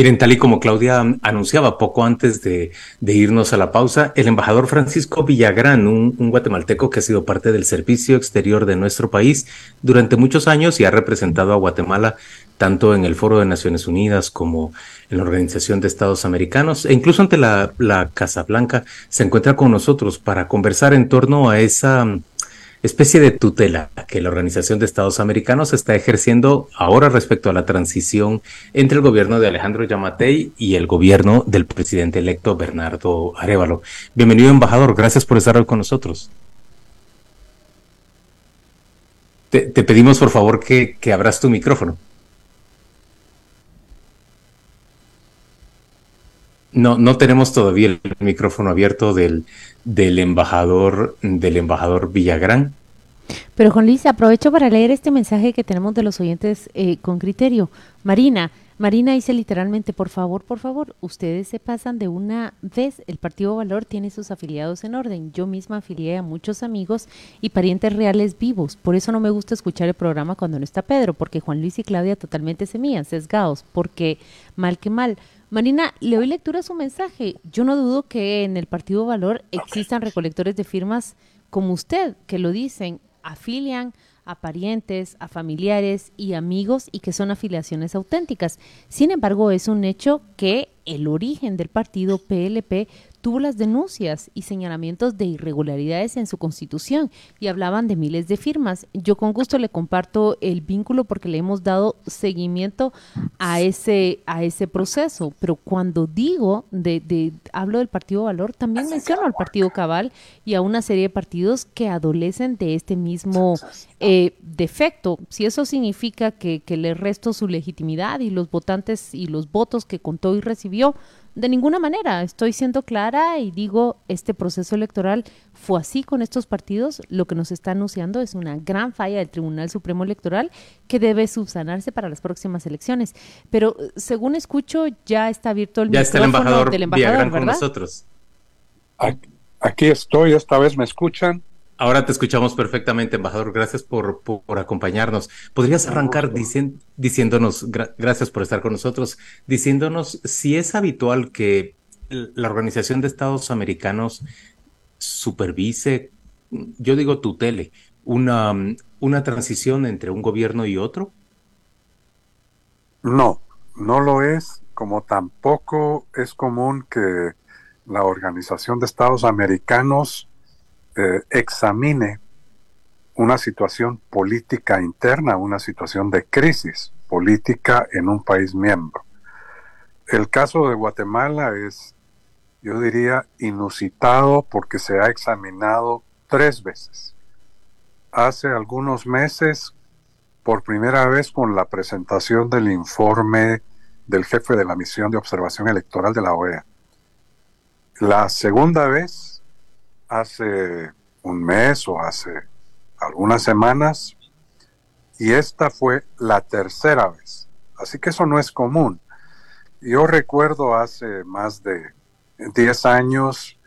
Miren, tal y como Claudia anunciaba poco antes de, irnos a la pausa, el embajador Francisco Villagrán, un, guatemalteco que ha sido parte del servicio exterior de nuestro país durante muchos años y ha representado a Guatemala tanto en el Foro de Naciones Unidas como en la Organización de Estados Americanos e incluso ante la, la Casa Blanca, se encuentra con nosotros para conversar en torno a esa especie de tutela que la Organización de Estados Americanos está ejerciendo ahora respecto a la transición entre el gobierno de Alejandro Yamatei y el gobierno del presidente electo Bernardo Arevalo. Bienvenido, embajador. Gracias por estar hoy con nosotros. Te, pedimos, por favor, que, que abras tu micrófono. No, no tenemos todavía el micrófono abierto del, del embajador, del embajador Villagrán. Pero Juan Luis, aprovecho para leer este mensaje que tenemos de los oyentes eh, con criterio. Marina, Marina dice literalmente, por favor, por favor, ustedes se pasan de una vez, el Partido Valor tiene sus afiliados en orden. Yo misma afilié a muchos amigos y parientes reales vivos. Por eso no me gusta escuchar el programa cuando no está Pedro, porque Juan Luis y Claudia totalmente se mían, sesgados, porque mal que mal Marina, le doy lectura a su mensaje. Yo no dudo que en el Partido Valor existan recolectores de firmas como usted, que lo dicen, afilian a parientes, a familiares y amigos y que son afiliaciones auténticas. Sin embargo, es un hecho que el origen del partido PLP tuvo las denuncias y señalamientos de irregularidades en su constitución y hablaban de miles de firmas. Yo con gusto le comparto el vínculo porque le hemos dado seguimiento a ese, a ese proceso. Pero cuando digo, de, de hablo del Partido Valor, también menciono al Partido Cabal y a una serie de partidos que adolecen de este mismo eh, defecto. Si eso significa que, que le resto su legitimidad y los votantes y los votos que contó y recibió, de ninguna manera. Estoy siendo clara y digo, este proceso electoral fue así con estos partidos. Lo que nos está anunciando es una gran falla del Tribunal Supremo Electoral que debe subsanarse para las próximas elecciones. Pero eh, según escucho, ya está abierto el ya está el embajador del embajador, con nosotros. Aquí estoy, esta vez me escuchan. Ahora te escuchamos perfectamente, embajador. Gracias por, acompañarnos. ¿Podrías arrancar diciéndonos, gracias por estar con nosotros, diciéndonos si es habitual que la Organización de Estados Americanos supervise, yo digo tutele, una, una transición entre un gobierno y otro? No, no lo es, como tampoco es común que la Organización de Estados Americanos eh, examine una situación política interna, una situación de crisis política en un país miembro. El caso de Guatemala es, yo diría, inusitado porque se ha examinado tres veces. Hace algunos meses, por primera vez con la presentación del informe del jefe de la misión de observación electoral de la OEA. La segunda vez hace un mes o hace algunas semanas y esta fue la tercera vez. Así que eso no es común. Yo recuerdo hace más de 10 años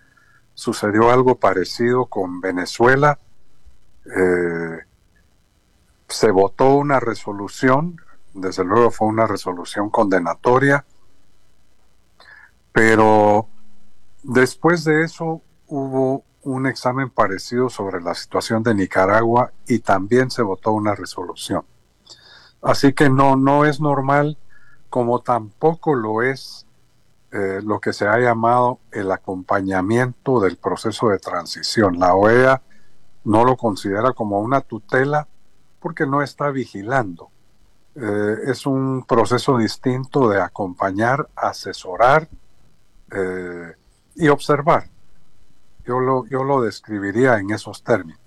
sucedió algo parecido con Venezuela. Eh, se votó una resolución, desde luego fue una resolución condenatoria, pero después de eso hubo un examen parecido sobre la situación de Nicaragua y también se votó una resolución. Así que no, no es normal, como tampoco lo es eh, lo que se ha llamado el acompañamiento del proceso de transición. La OEA no lo considera como una tutela porque no está vigilando. Eh, es un proceso distinto de acompañar, asesorar eh, y observar. Yo lo, yo lo describiría en esos términos.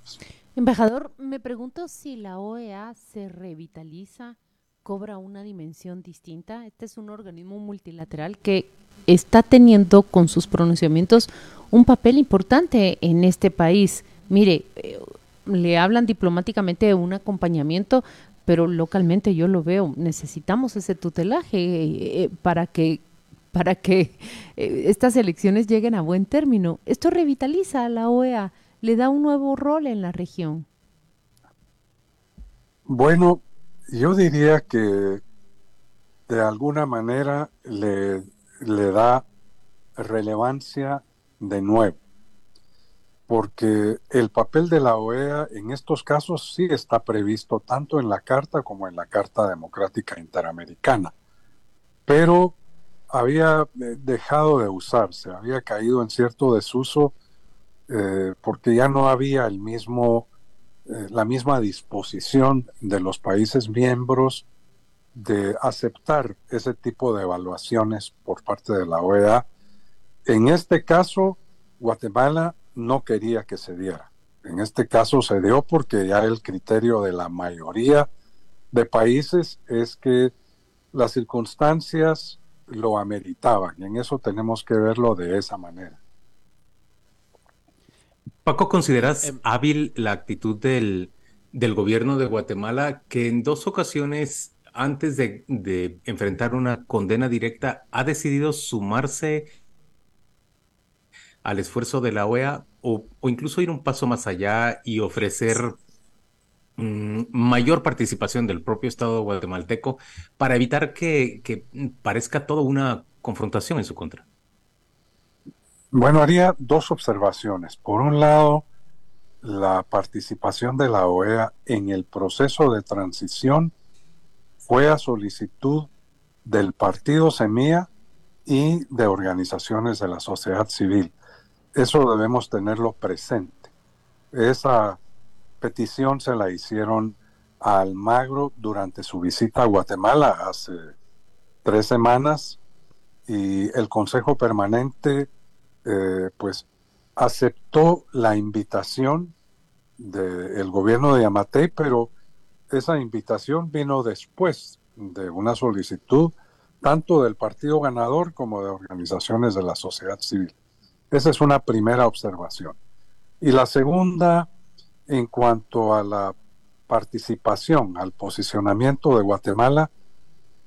Embajador, me pregunto si la OEA se revitaliza, cobra una dimensión distinta. Este es un organismo multilateral que está teniendo con sus pronunciamientos un papel importante en este país. Mire, eh, le hablan diplomáticamente de un acompañamiento, pero localmente yo lo veo, necesitamos ese tutelaje eh, para que para que eh, estas elecciones lleguen a buen término. Esto revitaliza a la OEA, le da un nuevo rol en la región. Bueno, yo diría que de alguna manera le, le da relevancia de nuevo, porque el papel de la OEA en estos casos sí está previsto tanto en la Carta como en la Carta Democrática Interamericana, pero había eh, dejado de usarse, había caído en cierto desuso eh, porque ya no había el mismo, eh, la misma disposición de los países miembros de aceptar ese tipo de evaluaciones por parte de la OEA. En este caso, Guatemala no quería que se diera. En este caso se dio porque ya el criterio de la mayoría de países es que las circunstancias lo ameritaban y en eso tenemos que verlo de esa manera. Paco, ¿consideras em, hábil la actitud del, del gobierno de Guatemala que en dos ocasiones antes de, enfrentar una condena directa, ha decidido sumarse al esfuerzo de la OEA o, incluso ir un paso más allá y ofrecer mayor participación del propio Estado guatemalteco para evitar que, que parezca todo una confrontación en su contra? Bueno, haría dos observaciones. Por un lado, la participación de la OEA en el proceso de transición fue a solicitud del partido Semilla y de organizaciones de la sociedad civil. Eso debemos tenerlo presente. Esa petición se la hicieron a Almagro durante su visita a Guatemala hace tres semanas y el Consejo Permanente eh, pues aceptó la invitación del gobierno de Yamatei, pero esa invitación vino después de una solicitud tanto del partido ganador como de organizaciones de la sociedad civil. Esa es una primera observación. Y la segunda, en cuanto a la participación, al posicionamiento de Guatemala,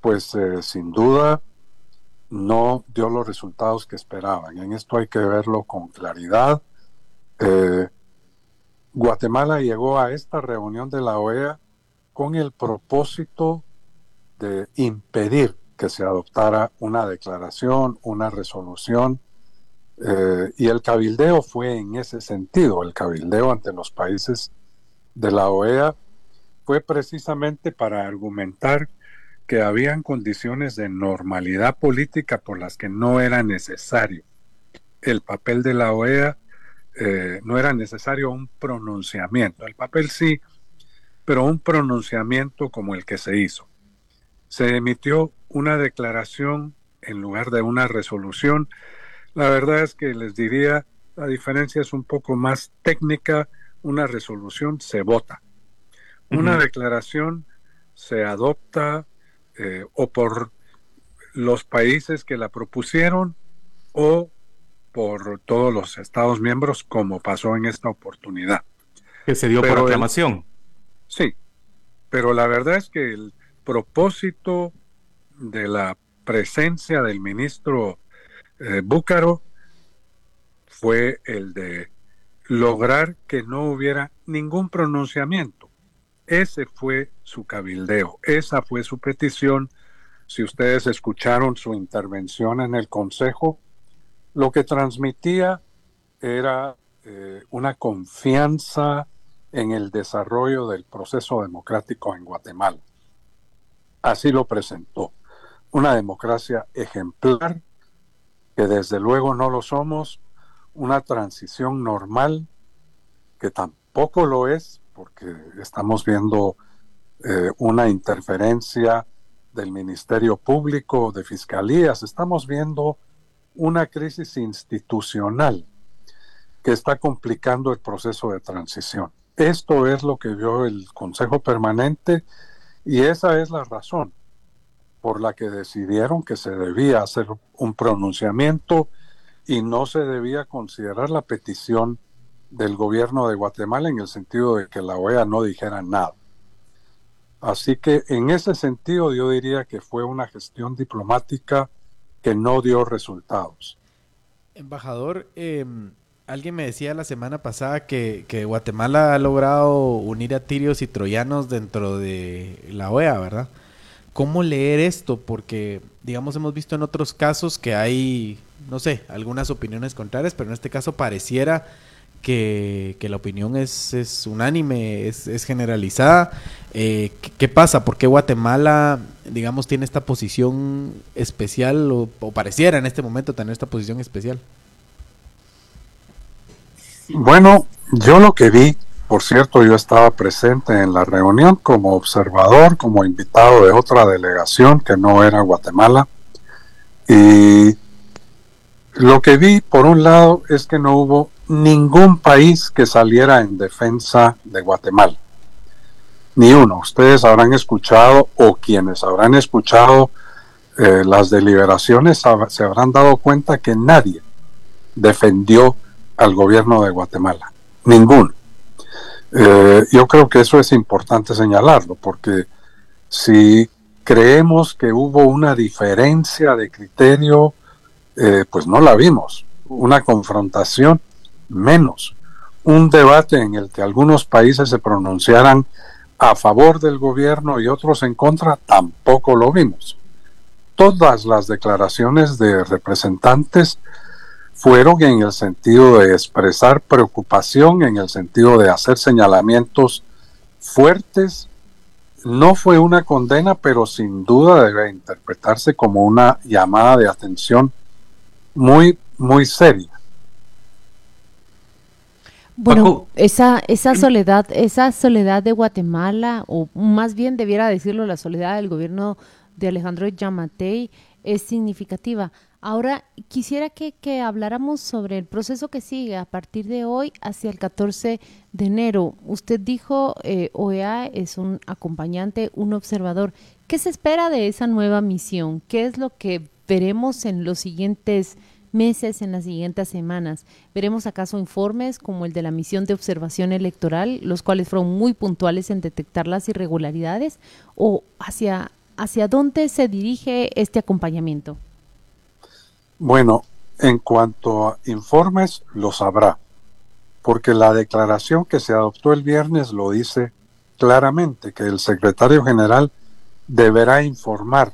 pues eh, sin duda no dio los resultados que esperaban. En esto hay que verlo con claridad. Eh, Guatemala llegó a esta reunión de la OEA con el propósito de impedir que se adoptara una declaración, una resolución, eh, y el cabildeo fue en ese sentido, el cabildeo ante los países de la OEA fue precisamente para argumentar que habían condiciones de normalidad política por las que no era necesario el papel de la OEA, eh, no era necesario un pronunciamiento. El papel sí pero un pronunciamiento como el que se hizo. Se emitió una declaración en lugar de una resolución. La verdad es que les diría, la diferencia es un poco más técnica. Una resolución se vota. Una declaración se adopta eh, o por los países que la propusieron o por todos los Estados miembros, como pasó en esta oportunidad. Que se dio por aclamación. Sí, pero la verdad es que el propósito de la presencia del ministro eh, Búcaro fue el de lograr que no hubiera ningún pronunciamiento. Ese fue su cabildeo, esa fue su petición. Si ustedes escucharon su intervención en el Consejo, lo que transmitía era eh, una confianza en el desarrollo del proceso democrático en Guatemala. Así lo presentó. Una democracia ejemplar, que desde luego no lo somos, una transición normal, que tampoco lo es, porque estamos viendo eh, una interferencia del Ministerio Público, de Fiscalías, estamos viendo una crisis institucional que está complicando el proceso de transición. Esto es lo que vio el Consejo Permanente y esa es la razón por la que decidieron que se debía hacer un pronunciamiento y no se debía considerar la petición del gobierno de Guatemala en el sentido de que la OEA no dijera nada. Así que en ese sentido yo diría que fue una gestión diplomática que no dio resultados. Embajador, em, alguien me decía la semana pasada que, que, Guatemala ha logrado unir a tirios y troyanos dentro de la OEA, ¿verdad? ¿Cómo leer esto? Porque, digamos, hemos visto en otros casos que hay, no sé, algunas opiniones contrarias, pero en este caso pareciera que, la opinión es, unánime, es, generalizada. Eh, ¿qué, pasa? ¿Por qué Guatemala, digamos, tiene esta posición especial o, pareciera en este momento tener esta posición especial? Bueno, yo lo que vi, por cierto, yo estaba presente en la reunión como observador, como invitado de otra delegación que no era Guatemala. Y lo que vi, por un lado, es que no hubo ningún país que saliera en defensa de Guatemala. Ni uno. Ustedes habrán escuchado o quienes habrán escuchado eh, las deliberaciones se habrán dado cuenta que nadie defendió al gobierno de Guatemala. Ninguno. Eh, yo creo que eso es importante señalarlo porque si creemos que hubo una diferencia de criterio, eh, pues no la vimos. Una confrontación menos un debate en el que algunos países se pronunciaran a favor del gobierno y otros en contra, tampoco lo vimos. Todas las declaraciones de representantes fueron en el sentido de expresar preocupación, en el sentido de hacer señalamientos fuertes. No fue una condena, pero sin duda debe interpretarse como una llamada de atención muy, muy seria. Bueno, esa, esa soledad, esa soledad de Guatemala, o más bien debiera decirlo, la soledad del gobierno de Alejandro Yamatei es significativa. Ahora, quisiera que, que, habláramos sobre el proceso que sigue a partir de hoy hacia el 14 de enero. Usted dijo, eh, OEA es un acompañante, un observador. ¿Qué se espera de esa nueva misión? ¿Qué es lo que veremos en los siguientes meses, en las siguientes semanas. Veremos acaso informes como el de la misión de observación electoral, los cuales fueron muy puntuales en detectar las irregularidades, o hacia, hacia dónde se dirige este acompañamiento. Bueno, en cuanto a informes, los habrá, porque la declaración que se adoptó el viernes lo dice claramente, que el secretario general deberá informar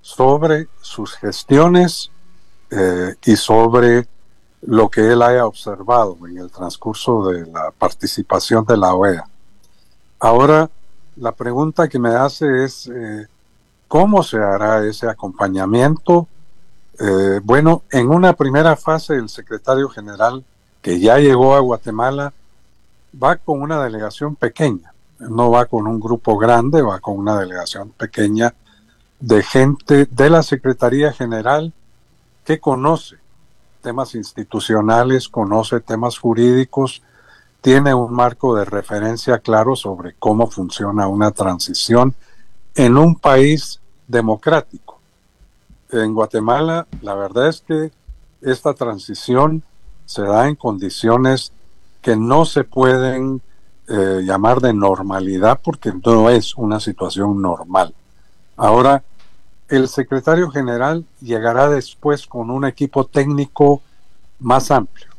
sobre sus gestiones eh, y sobre lo que él haya observado en el transcurso de la participación de la OEA. Ahora, la pregunta que me hace es, eh, ¿cómo se hará ese acompañamiento? Eh, bueno, en una primera fase el secretario general que ya llegó a Guatemala va con una delegación pequeña, no va con un grupo grande, va con una delegación pequeña de gente de la Secretaría General que conoce temas institucionales, conoce temas jurídicos, tiene un marco de referencia claro sobre cómo funciona una transición en un país democrático. En Guatemala, la verdad es que esta transición se da en condiciones que no se pueden eh, llamar de normalidad porque no es una situación normal. Ahora, el secretario general llegará después con un equipo técnico más amplio.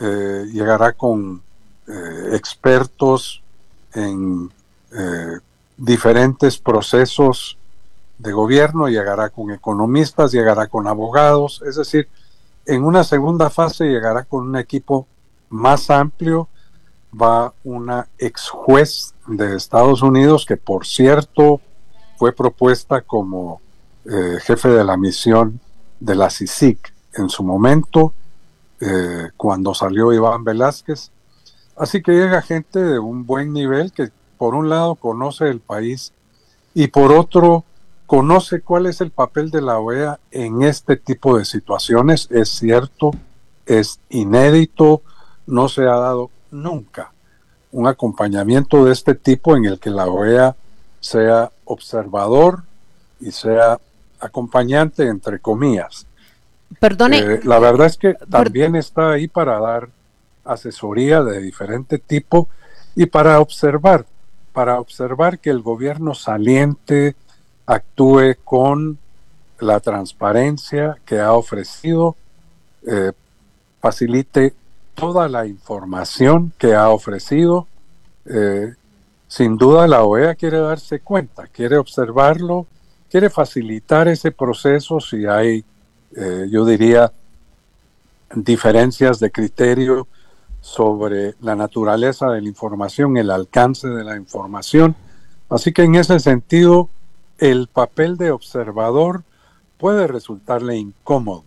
Eh, llegará con eh, expertos en eh, diferentes procesos de gobierno, llegará con economistas, llegará con abogados, es decir, en una segunda fase llegará con un equipo más amplio, va una ex juez de Estados Unidos que por cierto fue propuesta como jefe de la misión de la CICIC en su momento, eh, cuando salió Iván Velázquez. Así que llega gente de un buen nivel que por un lado conoce el país y por otro conoce cuál es el papel de la OEA en este tipo de situaciones. Es cierto, es inédito, no se ha dado nunca un acompañamiento de este tipo en el que la OEA sea observador y sea acompañante, entre comillas. Perdone. Eh, la verdad es que también está ahí para dar asesoría de diferente tipo y para observar, para observar que el gobierno saliente actúe con la transparencia que ha ofrecido, eh, facilite toda la información que ha ofrecido. Eh, sin duda la OEA quiere darse cuenta, quiere observarlo, quiere facilitar ese proceso si hay, eh, yo diría, diferencias de criterio sobre la naturaleza de la información, el alcance de la información. Así que en ese sentido, el papel de observador puede resultarle incómodo.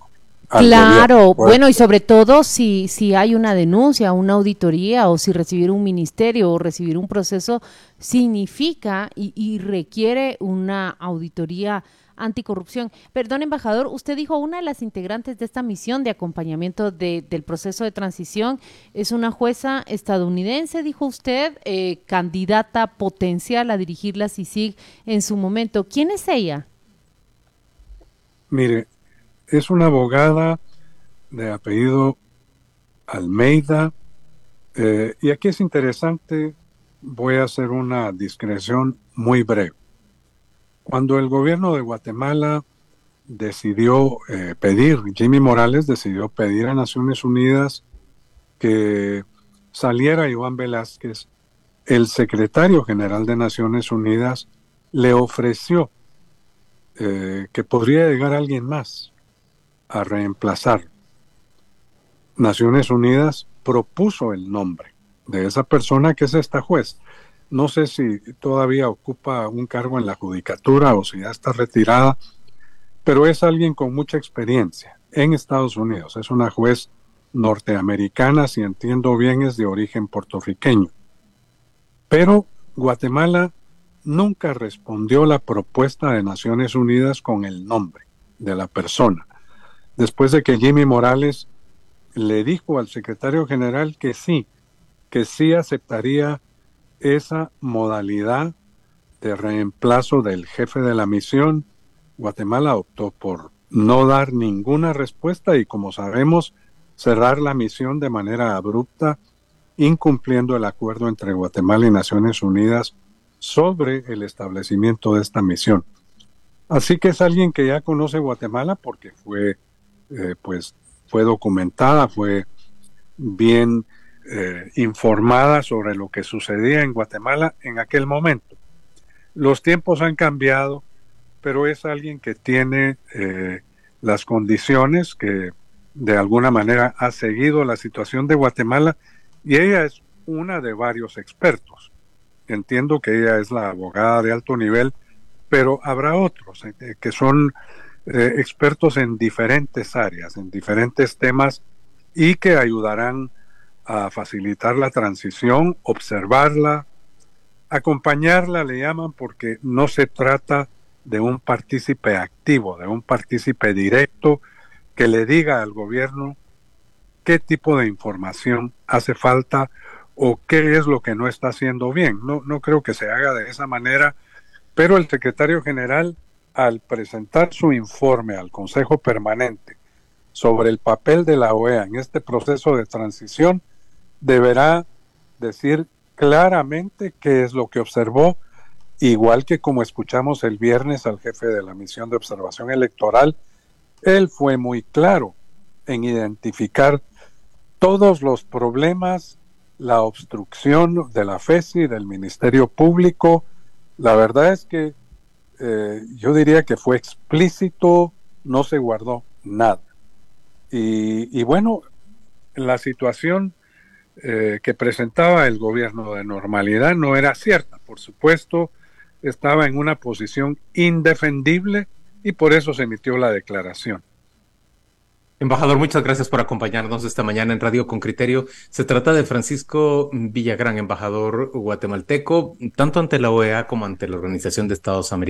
Claro, bueno, y sobre todo si, si hay una denuncia, una auditoría o si recibir un ministerio o recibir un proceso significa y, y requiere una auditoría anticorrupción. Perdón, embajador, usted dijo una de las integrantes de esta misión de acompañamiento de, del proceso de transición es una jueza estadounidense, dijo usted, eh, candidata potencial a dirigir la CICIG en su momento. ¿Quién es ella? Mire, es una abogada de apellido Almeida. Eh, y aquí es interesante, voy a hacer una discreción muy breve. Cuando el gobierno de Guatemala decidió eh, pedir, Jimmy Morales decidió pedir a Naciones Unidas que saliera Iván Velázquez, el secretario general de Naciones Unidas le ofreció eh, que podría llegar alguien más a reemplazar. Naciones Unidas propuso el nombre de esa persona que es esta juez. No sé si todavía ocupa un cargo en la judicatura o si ya está retirada, pero es alguien con mucha experiencia en Estados Unidos. Es una juez norteamericana, si entiendo bien, es de origen puertorriqueño. Pero Guatemala nunca respondió la propuesta de Naciones Unidas con el nombre de la persona. Después de que Jimmy Morales le dijo al secretario general que sí, que sí aceptaría esa modalidad de reemplazo del jefe de la misión, Guatemala optó por no dar ninguna respuesta y como sabemos cerrar la misión de manera abrupta, incumpliendo el acuerdo entre Guatemala y Naciones Unidas sobre el establecimiento de esta misión. Así que es alguien que ya conoce Guatemala porque fue, eh, pues, fue documentada, fue bien eh, informada sobre lo que sucedía en Guatemala en aquel momento. Los tiempos han cambiado, pero es alguien que tiene eh, las condiciones, que de alguna manera ha seguido la situación de Guatemala y ella es una de varios expertos. Entiendo que ella es la abogada de alto nivel, pero habrá otros eh, que son expertos en diferentes áreas, en diferentes temas y que ayudarán a facilitar la transición, observarla, acompañarla, le llaman, porque no se trata de un partícipe activo, de un partícipe directo que le diga al gobierno qué tipo de información hace falta o qué es lo que no está haciendo bien. No, no creo que se haga de esa manera, pero el secretario general, al presentar su informe al Consejo Permanente sobre el papel de la OEA en este proceso de transición, deberá decir claramente qué es lo que observó, igual que como escuchamos el viernes al jefe de la misión de observación electoral, él fue muy claro en identificar todos los problemas, la obstrucción de la FESI, del Ministerio Público. La verdad es que eh, yo diría que fue explícito, no se guardó nada. Y, y bueno, la situación eh, que presentaba el gobierno de normalidad no era cierta. Por supuesto, estaba en una posición indefendible y por eso se emitió la declaración. Embajador, muchas gracias por acompañarnos esta mañana en Radio con Criterio. Se trata de Francisco Villagrán, embajador guatemalteco, tanto ante la OEA como ante la Organización de Estados Americanos.